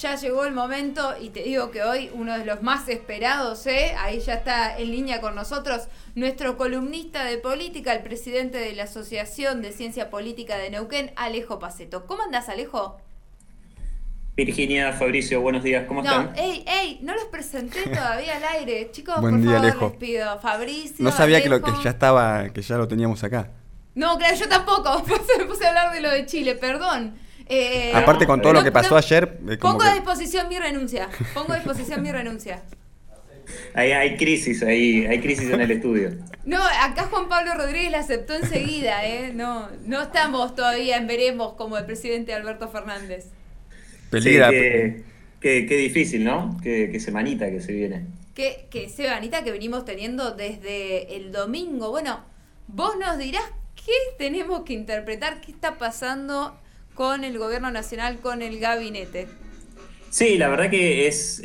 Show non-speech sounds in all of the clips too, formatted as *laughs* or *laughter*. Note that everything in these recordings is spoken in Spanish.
ya llegó el momento y te digo que hoy uno de los más esperados, ¿eh? ahí ya está en línea con nosotros nuestro columnista de política, el presidente de la Asociación de Ciencia Política de Neuquén, Alejo Paceto. ¿Cómo andás, Alejo? Virginia, Fabricio, buenos días, ¿cómo están? No, ey, ey, no los presenté *laughs* todavía al aire. Chicos, Buen por día, favor, Alejo. les pido. Fabricio, No sabía que lo que ya estaba, que ya lo teníamos acá. No, claro, yo tampoco. *laughs* Me puse a hablar de lo de Chile, perdón. Eh, Aparte con todo no, lo que pasó no, ayer, eh, Pongo a disposición mi renuncia. Pongo a disposición mi renuncia. Hay, hay crisis ahí, hay crisis en el estudio. No, acá Juan Pablo Rodríguez la aceptó enseguida, ¿eh? No, no estamos todavía en veremos como el presidente Alberto Fernández. peligra. Sí, qué, qué- qué difícil, ¿no? Qué, qué semanita que se viene. Que, que Sebanita que venimos teniendo desde el domingo. Bueno, vos nos dirás qué tenemos que interpretar, qué está pasando con el gobierno nacional, con el gabinete. Sí, la verdad que es,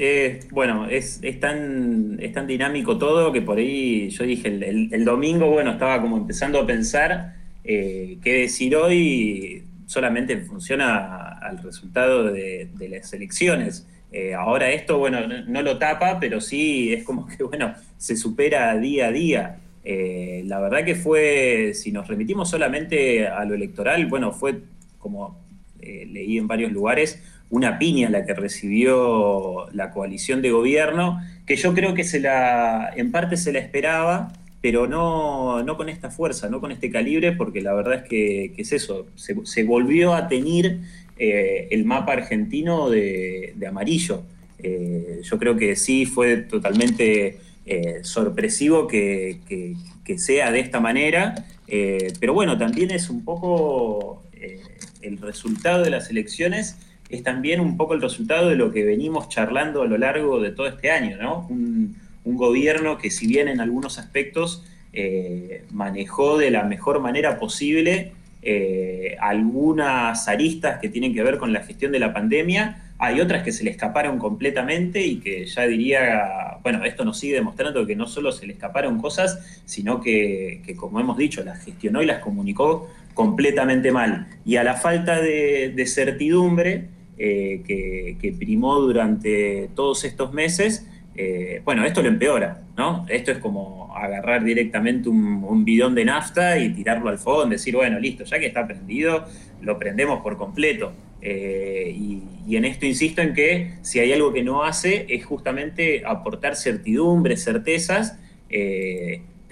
bueno, es, es, tan, es tan dinámico todo que por ahí yo dije el, domingo, bueno, estaba como empezando a pensar eh, qué decir hoy solamente en función a- al resultado de, las elecciones. Eh, ahora esto, bueno, no, no lo tapa, pero sí es como que, bueno, se supera día a día. Eh, la verdad que fue, si nos remitimos solamente a lo electoral, bueno, fue como eh, leí en varios lugares, una piña la que recibió la coalición de gobierno, que yo creo que se la, en parte se la esperaba, pero no, no con esta fuerza, no con este calibre, porque la verdad es que, es eso, se, volvió a tener eh, el mapa argentino de, amarillo. Eh, yo creo que sí fue totalmente sorpresivo que, que- sea de esta manera, pero bueno, también es un poco el resultado de las elecciones, es también un poco el resultado de lo que venimos charlando a lo largo de todo este año, ¿no? Un, gobierno que si bien en algunos aspectos eh, manejó de la mejor manera posible eh, algunas aristas que tienen que ver con la gestión de la pandemia, hay otras que se le escaparon completamente y que ya diría, bueno, esto nos sigue demostrando que no solo se le escaparon cosas, sino que, como hemos dicho, las gestionó y las comunicó completamente mal. Y a la falta de, certidumbre eh, que, primó durante todos estos meses, eh, bueno, esto lo empeora, ¿no? Esto es como agarrar directamente un, bidón de nafta y tirarlo al fondo, decir, bueno, listo, ya que está prendido, lo prendemos por completo. Eh, y, y, en esto insisto en que si hay algo que no hace es justamente aportar certidumbre, certezas,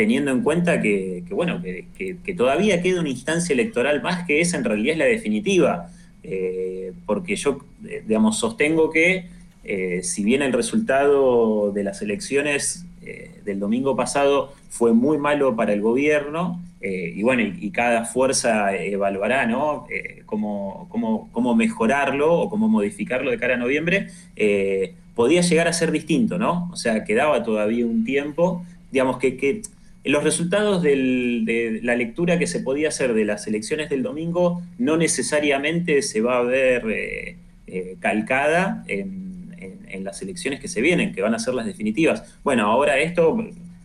teniendo en cuenta que, bueno, que, todavía queda una instancia electoral más que esa en realidad es la definitiva. Eh, porque yo, digamos, sostengo que eh, si bien el resultado de las elecciones eh, del domingo pasado fue muy malo para el gobierno, eh, y bueno, y, y, cada fuerza evaluará ¿no? Eh, cómo, cómo, cómo, mejorarlo o cómo modificarlo de cara a noviembre, eh, podía llegar a ser distinto, ¿no? O sea, quedaba todavía un tiempo, digamos que los resultados de la lectura que se podía hacer de las elecciones del domingo no necesariamente se va a ver eh, calcada en, en, en las elecciones que se vienen, que van a ser las definitivas. Bueno, ahora esto,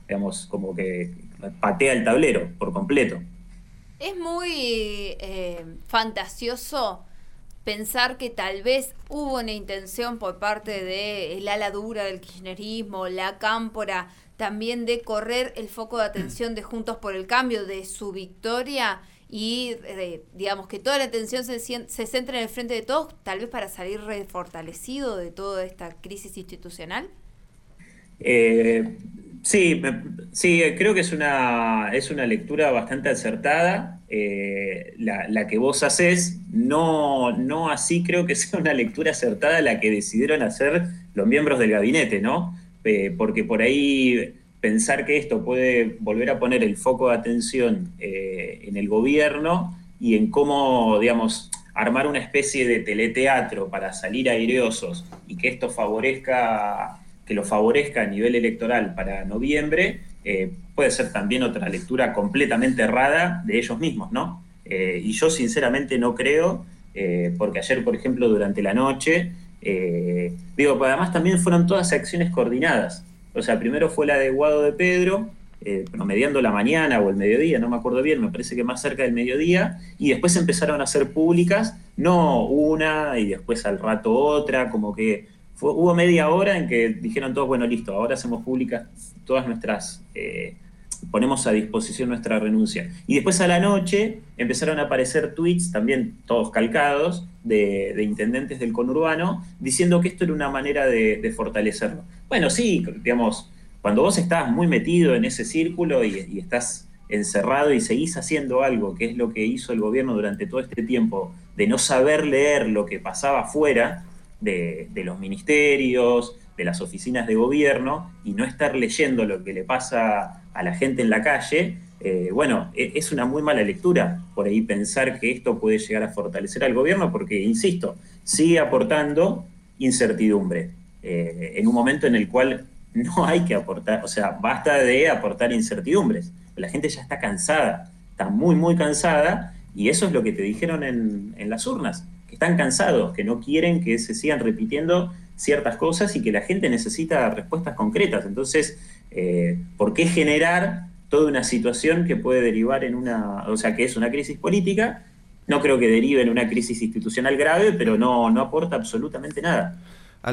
digamos, como que patea el tablero por completo. Es muy eh, fantasioso pensar que tal vez hubo una intención por parte del ala dura del kirchnerismo, la cámpora, también de correr el foco de *clears throat* atención de Juntos por el Cambio, de su victoria y eh, digamos que toda la atención se, se centra en el frente de todos, tal vez para salir refortalecido de toda esta crisis institucional. Eh, Sí, sí, creo que es una, es una lectura bastante acertada eh, la, la, que vos haces. No, no así creo que *laughs* sea una lectura acertada la que decidieron hacer los miembros del gabinete, ¿no? Eh, porque por ahí pensar que esto puede volver a poner el foco de atención eh, en el gobierno y en cómo, digamos, armar una especie de teleteatro para salir aireosos y que esto favorezca que lo favorezca a nivel electoral para noviembre, eh, puede ser también otra lectura completamente errada de ellos mismos, ¿no? Eh, y yo sinceramente no creo, eh, porque ayer, por ejemplo, durante la noche, digo, además también fueron todas acciones coordinadas. O sea, primero fue la de Guado de Pedro, promediando la mañana o el mediodía, no me acuerdo bien, me parece que más cerca del mediodía, y después empezaron a ser públicas, no una y después al rato otra, como que hubo media hora en que dijeron todos, bueno, listo, ahora hacemos públicas todas nuestras, eh, ponemos a disposición nuestra renuncia. Y después a la noche empezaron a aparecer tweets, también todos calcados, de, intendentes del conurbano, diciendo que esto era una manera de, fortalecerlo. Bueno, sí, digamos, cuando vos estás muy metido en ese círculo y estás encerrado y seguís haciendo algo, que es lo que hizo el gobierno durante todo este tiempo, de no saber leer lo que pasaba afuera, de, los ministerios, de las oficinas de gobierno y no estar leyendo lo que le pasa a la gente en la calle, eh, bueno, e, es una muy mala lectura por ahí pensar que esto puede llegar a fortalecer al gobierno porque, insisto, sigue aportando incertidumbre eh, en un momento en el cual no hay que aportar, o sea, basta de aportar incertidumbres. La gente ya está cansada, está muy, muy cansada y eso es lo que te dijeron en, en las urnas están cansados, que no quieren que se sigan repitiendo ciertas cosas y que la gente necesita respuestas concretas. Entonces, eh, ¿por qué generar toda una situación que puede derivar en una, o sea, que es una crisis política? No creo que derive en una crisis institucional grave, pero no, no aporta absolutamente nada.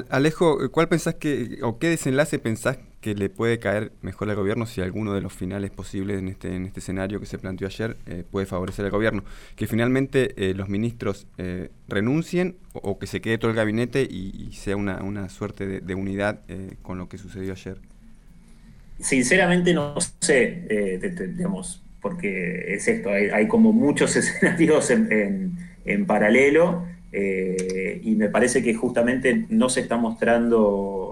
Alejo, ¿cuál pensás que, o qué desenlace pensás que le puede caer mejor al gobierno si alguno de los finales posibles en este, en este escenario que se planteó ayer eh, puede favorecer al gobierno? Que finalmente eh, los ministros eh, renuncien o, que se quede todo el gabinete y, sea una, suerte de, unidad con lo que sucedió ayer. Sinceramente no sé, digamos, porque es esto, hay, como muchos *laughs* escenarios en, en paralelo. Y me parece que justamente no se está mostrando,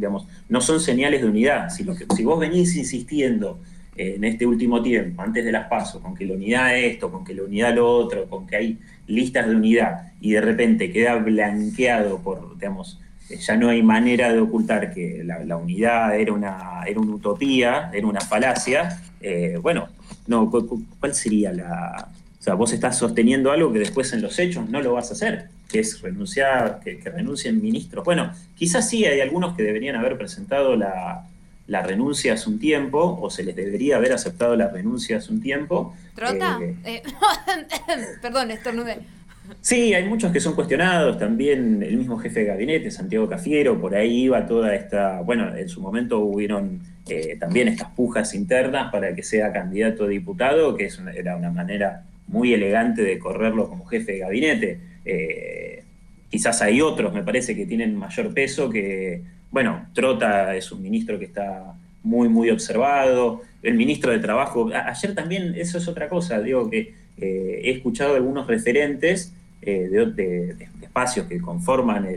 digamos, no son señales de unidad. Si, que, si vos venís insistiendo eh, en este último tiempo, antes de las pasos, con que la unidad es esto, con que la unidad lo otro, con que hay listas de unidad, y de repente queda blanqueado por, digamos, ya no hay manera de ocultar que la, unidad era una, era una utopía, era una falacia, bueno, no, ¿cuál sería la, o sea, vos estás sosteniendo algo que después en los hechos no lo vas a hacer, que es renunciar, que, renuncien ministros. Bueno, quizás sí hay algunos que deberían haber presentado la, renuncia hace un tiempo, o se les debería haber aceptado la renuncia hace un tiempo. ¿Trota? Eh, eh, *laughs* perdón, estornudé. Sí, hay muchos que son cuestionados, también el mismo jefe de gabinete, Santiago Cafiero, por ahí iba toda esta, bueno, en su momento hubieron eh, también estas pujas internas para que sea candidato a diputado, que es era una manera muy elegante de correrlo como jefe de gabinete. Eh, quizás hay otros, me parece, que tienen mayor peso, que, bueno, Trota es un ministro que está muy, muy observado, el ministro de Trabajo, ayer también, eso es otra cosa, digo que eh, he escuchado algunos referentes eh, de, espacios que conforman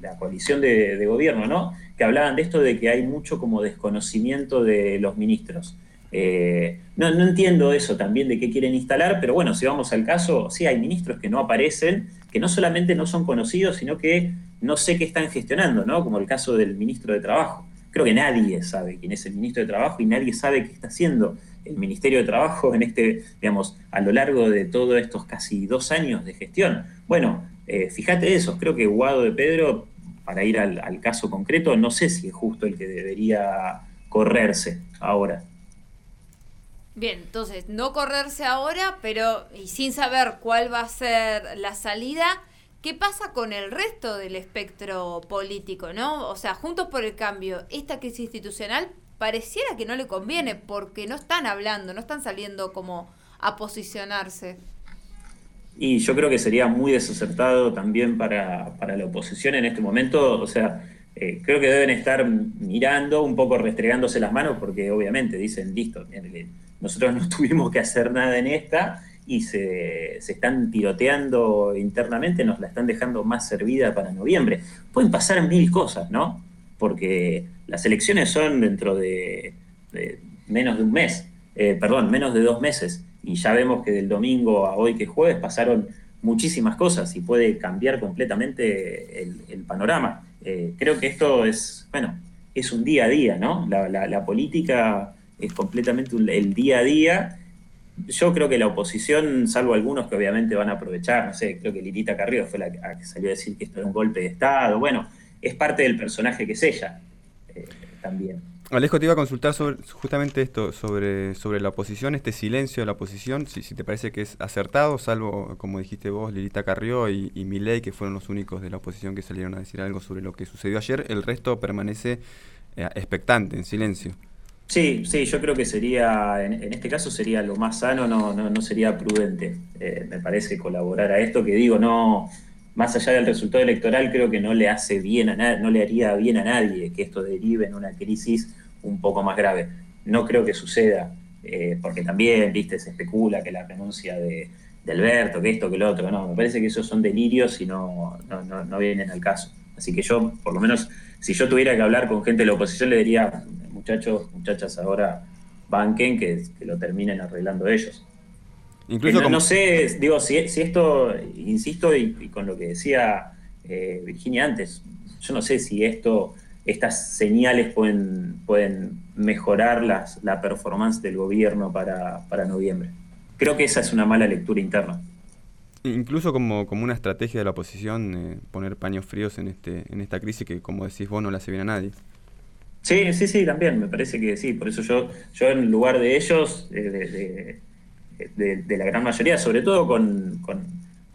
la coalición de, gobierno, ¿no? Que hablaban de esto de que hay mucho como desconocimiento de los ministros. Eh, no, entiendo eso también de qué quieren instalar, pero bueno, si vamos al caso, sí hay ministros que no aparecen, que no solamente no son conocidos, sino que no sé qué están gestionando, ¿no? Como el caso del ministro de Trabajo. Creo que nadie sabe quién es el ministro de Trabajo y nadie sabe qué está haciendo el Ministerio de Trabajo en este, digamos, a lo largo de todos estos casi dos años de gestión. Bueno, eh, fíjate eso, creo que Guado de Pedro, para ir al caso concreto, no sé si es justo el que debería correrse ahora. Bien, entonces, no correrse ahora, pero y sin saber cuál va a ser la salida, ¿qué pasa con el resto del espectro político, no? O sea, Juntos por el Cambio, esta crisis institucional pareciera que no le conviene porque no están hablando, no están saliendo como a posicionarse. Y yo creo que sería muy desacertado también para, para la oposición en este momento, o sea, eh, creo que deben estar mirando, un poco restregándose las manos, porque obviamente dicen, listo, nosotros *laughs* no tuvimos que hacer nada en esta y se, están tiroteando internamente, nos la están dejando más servida para noviembre. Pueden pasar mil cosas, ¿no? Porque las elecciones son dentro de, menos de un mes, eh, perdón, menos de dos meses, y ya vemos que del domingo a hoy que es jueves pasaron muchísimas cosas y puede cambiar completamente el, panorama. Eh, creo que esto es, bueno, es un día a día, ¿no? la política es completamente el día a día. Yo creo que la oposición, salvo algunos que obviamente van a aprovechar, no sé, creo que Lirita Carrillo fue la que salió a decir que esto era un golpe de Estado, bueno, es parte del personaje que es ella eh, también. Alejo, te iba a consultar sobre justamente esto, sobre, sobre la oposición, este silencio de la oposición, si, te parece que es acertado, salvo, como dijiste vos, Lilita Carrió y, y Milei, que fueron los únicos de la oposición que salieron a decir algo sobre lo que sucedió ayer, el resto permanece eh, expectante, en silencio. Sí, sí, yo creo que sería, en, este caso sería lo más sano, no, no, no sería prudente, eh, me parece, colaborar a esto, que digo, no, más allá del resultado electoral, creo que no le hace bien a no le haría bien a nadie que esto derive en una crisis un poco más grave. No creo que suceda, eh, porque también, viste, se especula que la renuncia de, Alberto, que esto, que lo otro, no, me parece que esos son delirios y no, no, no, vienen al caso. Así que yo, por lo menos, si yo tuviera que hablar con gente de la oposición, le diría, muchachos, muchachas, ahora banquen, que, lo terminen arreglando ellos. Incluso no, sé, digo, si, si esto, insisto, y, con lo que decía eh, Virginia antes, yo no sé si esto estas señales pueden, pueden mejorar las, la performance del gobierno para, noviembre. Creo que esa es una mala lectura interna. Incluso como, como una estrategia de la oposición, eh, poner paños fríos en, este, en esta crisis que, como decís vos, no le hace bien a nadie. Sí, sí, sí, también, me parece que sí. Por eso yo, yo en lugar de ellos, eh, de, la gran mayoría, sobre todo con,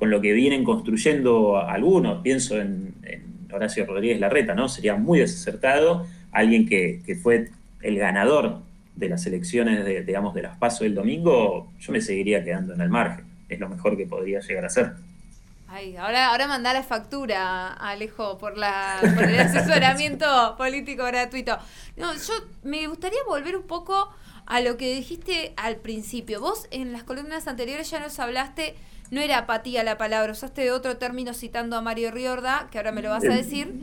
lo que vienen construyendo algunos, pienso en Horacio Rodríguez Larreta, ¿no? Sería muy desacertado alguien que, fue el ganador de las elecciones, de, digamos, de las PASO del domingo, yo me seguiría quedando en el margen. Es lo mejor que podría llegar a ser. Ay, ahora, ahora mandá la factura, Alejo, por, la, por el asesoramiento *laughs* político gratuito. No, yo me gustaría volver un poco a lo que dijiste al principio. Vos en las columnas anteriores ya nos hablaste no era apatía la palabra, usaste otro término citando a Mario Riorda, que ahora me lo vas a decir.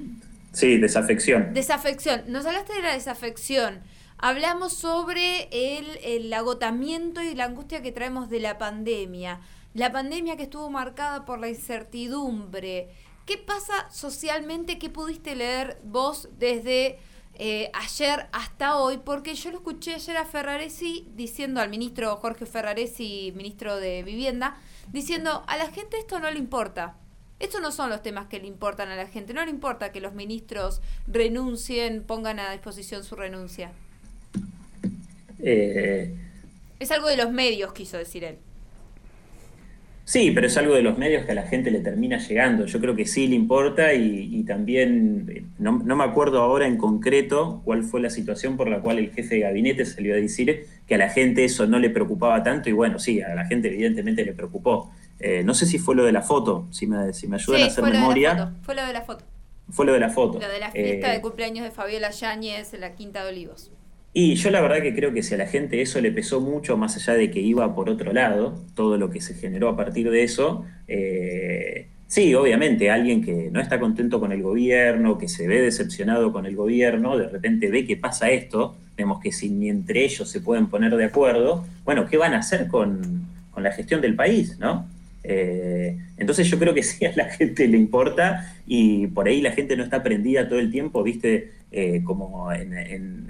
Sí, desafección. Desafección. Nos hablaste de la desafección. Hablamos sobre el, el agotamiento y la angustia que traemos de la pandemia. La pandemia que estuvo marcada por la incertidumbre. ¿Qué pasa socialmente? ¿Qué pudiste leer vos desde eh, ayer hasta hoy, porque yo lo escuché ayer a Ferraresi diciendo al ministro Jorge Ferraresi, ministro de Vivienda, diciendo a la gente esto no le importa. Estos no son los temas que le importan a la gente. No le importa que los ministros renuncien, pongan a disposición su renuncia. Eh, es algo de los medios, quiso decir él. Sí, pero es algo de los medios que a la gente le termina llegando. Yo creo que sí le importa y, también, eh, no, me acuerdo ahora en concreto cuál fue la situación por la cual el jefe de gabinete salió a decir que a la gente eso no le preocupaba tanto y bueno, sí, a la gente evidentemente le preocupó. Eh, no sé si fue lo de la foto, si me, si me ayudan a hacer memoria. fue lo de la foto. Fue lo de la foto. Lo de la fiesta de eh, cumpleaños de Fabiola Yáñez en la Quinta de Olivos. Y yo la verdad que creo que si a la gente eso le pesó mucho, más allá de que iba por otro lado, todo lo que se generó a partir de eso, eh, sí, obviamente alguien que no está contento con el gobierno, que se ve decepcionado con el gobierno, de repente ve que pasa esto, vemos que si ni entre ellos se pueden poner de acuerdo, bueno, ¿qué van a hacer con, la gestión del país? ¿no? Eh, entonces yo creo que *laughs* sí a la gente le importa y por ahí la gente no está prendida todo el tiempo, viste, eh, como en en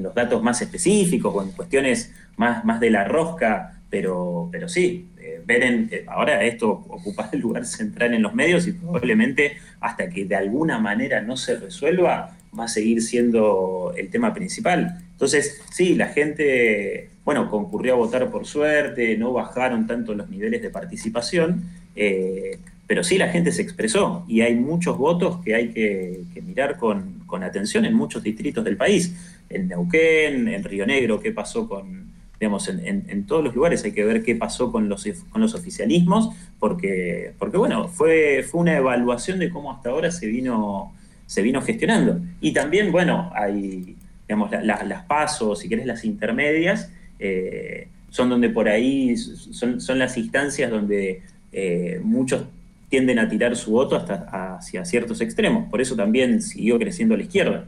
los datos más específicos o en cuestiones más, más de la rosca, pero, pero sí, eh, ver en, eh, ahora esto ocupa el lugar central en los medios y probablemente hasta que de alguna manera no se resuelva, va a seguir siendo el tema principal. Entonces, sí, la gente, bueno, concurrió a votar por suerte, no bajaron tanto los niveles de participación, eh, pero sí la gente se expresó y hay muchos votos que hay que, mirar con, con, atención en muchos distritos del país en Neuquén, en Río Negro, qué pasó con, digamos, en, todos los lugares hay que ver qué pasó con los, con los oficialismos, porque, porque bueno, fue, fue una evaluación de cómo hasta ahora se vino, se vino gestionando. Y también, bueno, hay, digamos, las pasos, si querés, las intermedias, eh, son donde por ahí, son, son las instancias donde eh, muchos tienden a tirar su voto hasta hacia ciertos extremos. Por eso también siguió creciendo la izquierda.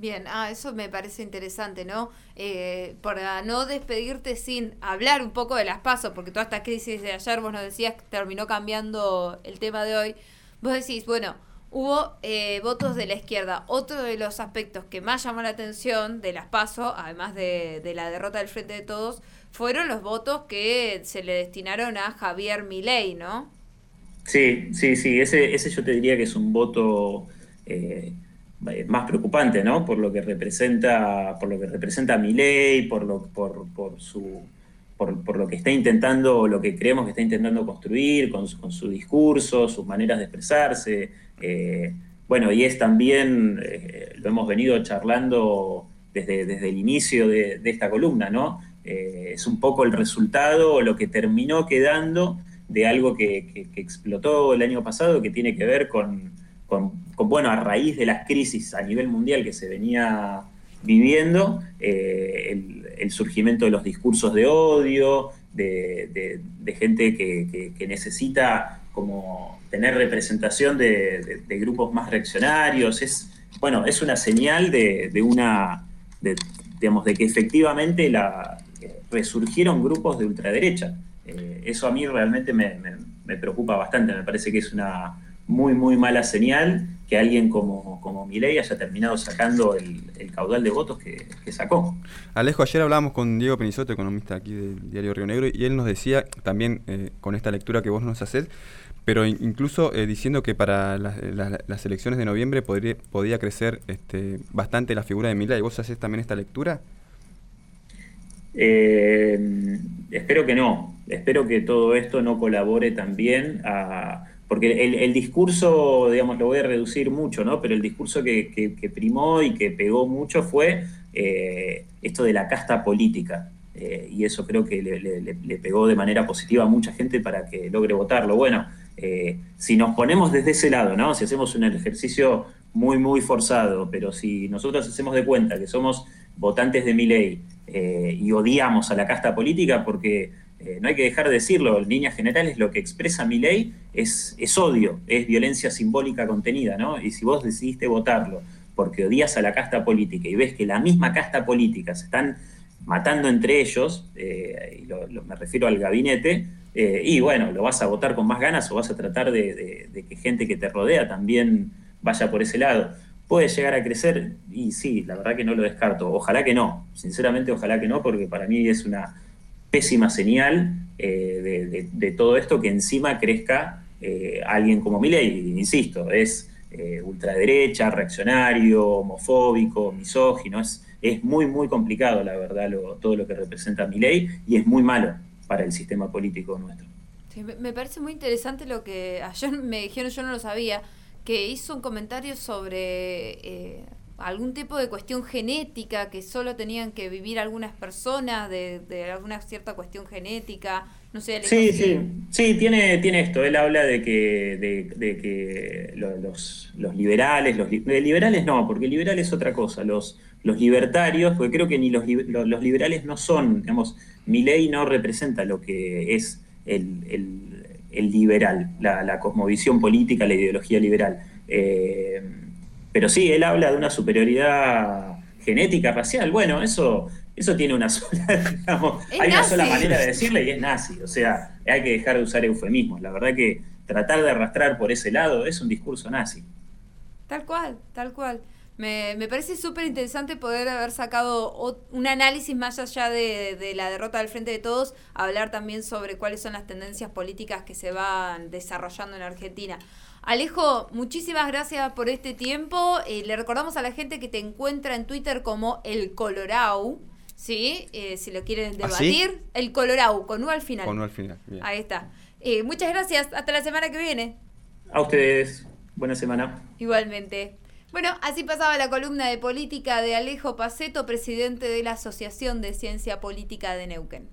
Bien, ah, eso me parece interesante, ¿no? Eh, para no despedirte sin hablar un poco de las pasos, porque toda esta crisis de ayer, vos nos decías que terminó cambiando el tema de hoy. Vos decís, bueno, hubo eh, votos de la izquierda. Otro de los aspectos que más llamó la atención de las pasos, además de, de la derrota del Frente de Todos, fueron los votos que se le destinaron a Javier Milei, ¿no? Sí, sí, sí. Ese, ese yo te diría que es un voto. Eh, más preocupante, ¿no? Por lo que representa, por lo que representa mi ley, por lo, por, su por, lo que está intentando, lo que creemos que está intentando construir con su, discurso, sus maneras de expresarse. Eh, bueno, y es también, eh, lo hemos venido charlando desde, desde el inicio de, esta columna, ¿no? es un poco el resultado, lo que terminó quedando de algo que explotó el año pasado, que tiene que ver con, con, bueno, a raíz de las crisis a nivel mundial que se venía viviendo, eh, el, surgimiento de los discursos de odio, de, gente que, necesita como tener representación de, grupos más reaccionarios, es, bueno, es una señal de, una, digamos, de que efectivamente la, resurgieron grupos de ultraderecha. Eh, eso a mí realmente me preocupa bastante, me parece que es una muy, muy mala señal que alguien como, como Milei haya terminado sacando el, caudal de votos que, sacó. Alejo, ayer hablábamos con Diego Penisoto, economista aquí del diario Río Negro, y él nos decía también eh, con esta lectura que vos nos haces, pero incluso eh, diciendo que para las elecciones de noviembre podría, podía crecer este, bastante la figura de Milei. ¿Vos haces también esta lectura? Eh, espero que no. Espero que todo esto no colabore también a porque el, discurso, digamos, lo voy a reducir mucho, ¿no? Pero el discurso que, primó y que pegó mucho fue eh, esto de la casta política. Eh, y eso creo que le, pegó de manera positiva a mucha gente para que logre votarlo. Bueno, eh, si nos ponemos desde ese lado, ¿no? Si hacemos un ejercicio muy, muy forzado, pero si nosotros hacemos de cuenta que somos votantes de mi ley y odiamos a la casta política porque eh, no hay que dejar de decirlo, en líneas generales lo que expresa mi ley es, es, odio, es violencia simbólica contenida, ¿no? Y si vos decidiste votarlo porque odias a la casta política y ves que la misma casta política se están matando entre ellos, eh, y me refiero al gabinete, eh, y bueno, lo vas a votar con más ganas o vas a tratar de, de, que gente que te rodea también vaya por ese lado. ¿Puede llegar a crecer? Y sí, la verdad que no lo descarto. Ojalá que no, sinceramente ojalá que no, porque para mí es una pésima señal eh, de, todo esto que encima crezca eh, alguien como Milei, insisto, es eh, ultraderecha, reaccionario, homofóbico, misógino, es, muy, muy complicado, la verdad, todo lo que representa Milei y es muy malo para el sistema político nuestro. me parece muy interesante lo que ayer me dijeron, yo no lo sabía, que hizo un comentario sobre algún tipo de cuestión genética que solo tenían que vivir algunas personas de, alguna cierta cuestión genética no sé sí sí. sí tiene tiene esto. Él habla de que de, que los, los liberales los liberales no porque liberales es otra cosa. Los los libertarios porque creo que ni los, los, liberales no son digamos mi ley no representa lo que es el, liberal la, la, cosmovisión política la ideología liberal. Eh, pero sí, él habla de una superioridad genética, racial. Bueno, eso, eso tiene una *laughs* sola, digamos, hay una sola manera de decirle y es nazi. O sea, hay que dejar de usar eufemismos. La verdad que tratar de arrastrar por ese lado es un discurso nazi. Tal cual, tal cual. Me, me parece súper interesante poder haber sacado un análisis más allá de, de, la derrota del Frente de Todos, hablar también sobre cuáles son las tendencias políticas que se van desarrollando en Argentina. Alejo, muchísimas gracias por este tiempo. Eh, le recordamos a la gente que te encuentra en Twitter como el Colorau. ¿Sí? Eh, si lo quieren ¿Ah, debatir. El Colorau, con U al final. Con U al final. Ahí está. Eh, muchas gracias. Hasta la semana que viene. A ustedes. Buena semana. Igualmente. Bueno, así pasaba la columna de política de Alejo Paceto, presidente de la Asociación de Ciencia Política de Neuquén.